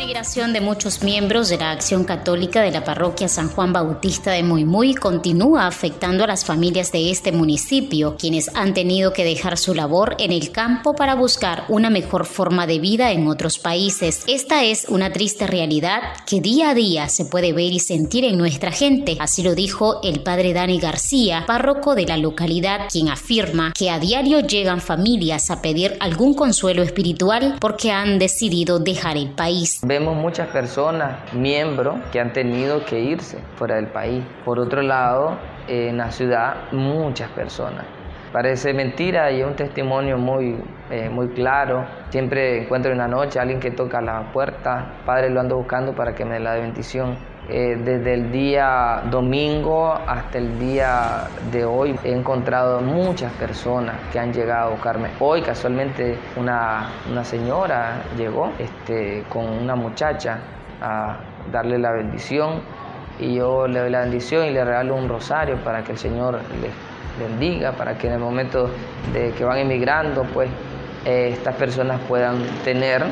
Migración de muchos miembros de la Acción Católica de la Parroquia San Juan Bautista de Muy continúa afectando a las familias de este municipio, quienes han tenido que dejar su labor en el campo para buscar una mejor forma de vida en otros países. Esta es una triste realidad que día a día se puede ver y sentir en nuestra gente, así lo dijo el padre Dani García, párroco de la localidad, quien afirma que a diario llegan familias a pedir algún consuelo espiritual porque han decidido dejar el país. Vemos muchas personas, miembros, que han tenido que irse fuera del país. Por otro lado, en la ciudad, muchas personas. Parece mentira y es un testimonio muy, eh, muy claro. Siempre encuentro en la noche a alguien que toca la puerta. Padre, lo ando buscando para que me dé la bendición. Eh, desde el día domingo hasta el día de hoy he encontrado muchas personas que han llegado a buscarme. Hoy casualmente una, una señora llegó este, con una muchacha a darle la bendición y yo le doy la bendición y le regalo un rosario para que el Señor les bendiga, para que en el momento de que van emigrando, pues eh, estas personas puedan tener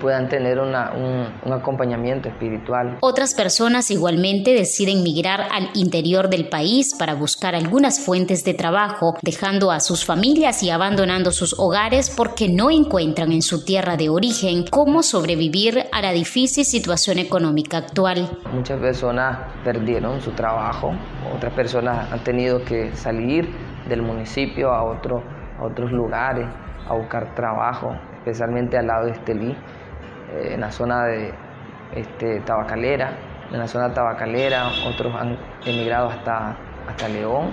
puedan tener una, un, acompañamiento espiritual. Otras personas igualmente deciden migrar al interior del país para buscar algunas fuentes de trabajo, dejando a sus familias y abandonando sus hogares porque no encuentran en su tierra de origen cómo sobrevivir a la difícil situación económica actual. Muchas personas perdieron su trabajo, otras personas han tenido que salir del municipio a, otro, a otros lugares a buscar trabajo, especialmente al lado de Estelí. Eh, en la zona de este, Tabacalera, en la zona tabacalera, otros han emigrado hasta, hasta León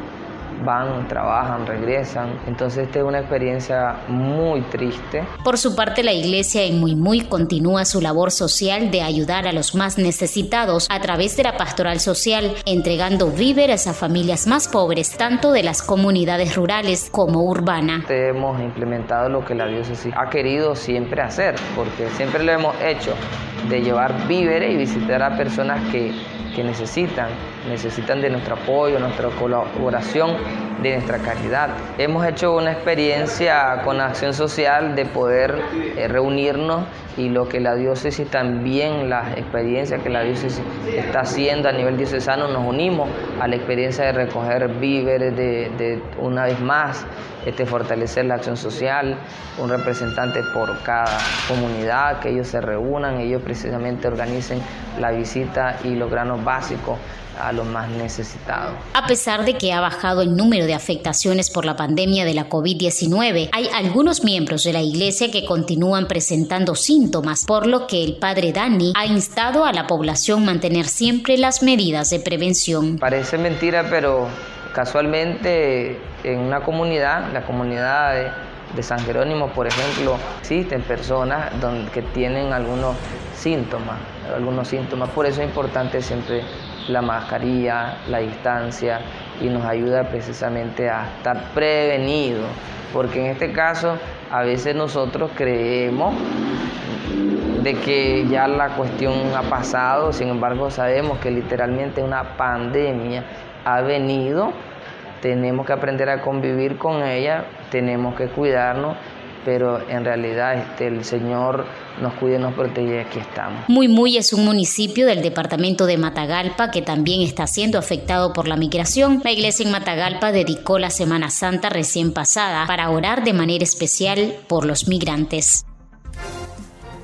van, trabajan, regresan. Entonces esta es una experiencia muy triste. Por su parte, la iglesia en Muy Muy continúa su labor social de ayudar a los más necesitados a través de la pastoral social, entregando víveres a familias más pobres, tanto de las comunidades rurales como urbanas. Hemos implementado lo que la diócesis ha querido siempre hacer, porque siempre lo hemos hecho, de llevar víveres y visitar a personas que que necesitan, necesitan de nuestro apoyo, nuestra colaboración, de nuestra caridad. Hemos hecho una experiencia con acción social de poder eh, reunirnos y lo que la diócesis también, las experiencias que la diócesis está haciendo a nivel diocesano, nos unimos a la experiencia de recoger víveres, de, de una vez más este, fortalecer la acción social, un representante por cada comunidad, que ellos se reúnan, ellos precisamente organicen la visita y los granos básicos a los más necesitados. A pesar de que ha bajado el número de afectaciones por la pandemia de la COVID-19, hay algunos miembros de la iglesia que continúan presentando síntomas, por lo que el padre Dani ha instado a la población mantener siempre las medidas de prevención. Parece mentira, pero casualmente en una comunidad, la comunidad de, San Jerónimo, por ejemplo, existen personas que tienen algunos síntomas, algunos síntomas. Por eso es importante siempre la mascarilla, la distancia y nos ayuda precisamente a estar prevenidos, porque en este caso a veces nosotros creemos de que ya la cuestión ha pasado, sin embargo sabemos que literalmente una pandemia ha venido, tenemos que aprender a convivir con ella, tenemos que cuidarnos pero en realidad este, el Señor nos cuide, nos protege, aquí estamos. Muy Muy es un municipio del departamento de Matagalpa que también está siendo afectado por la migración. La iglesia en Matagalpa dedicó la Semana Santa recién pasada para orar de manera especial por los migrantes.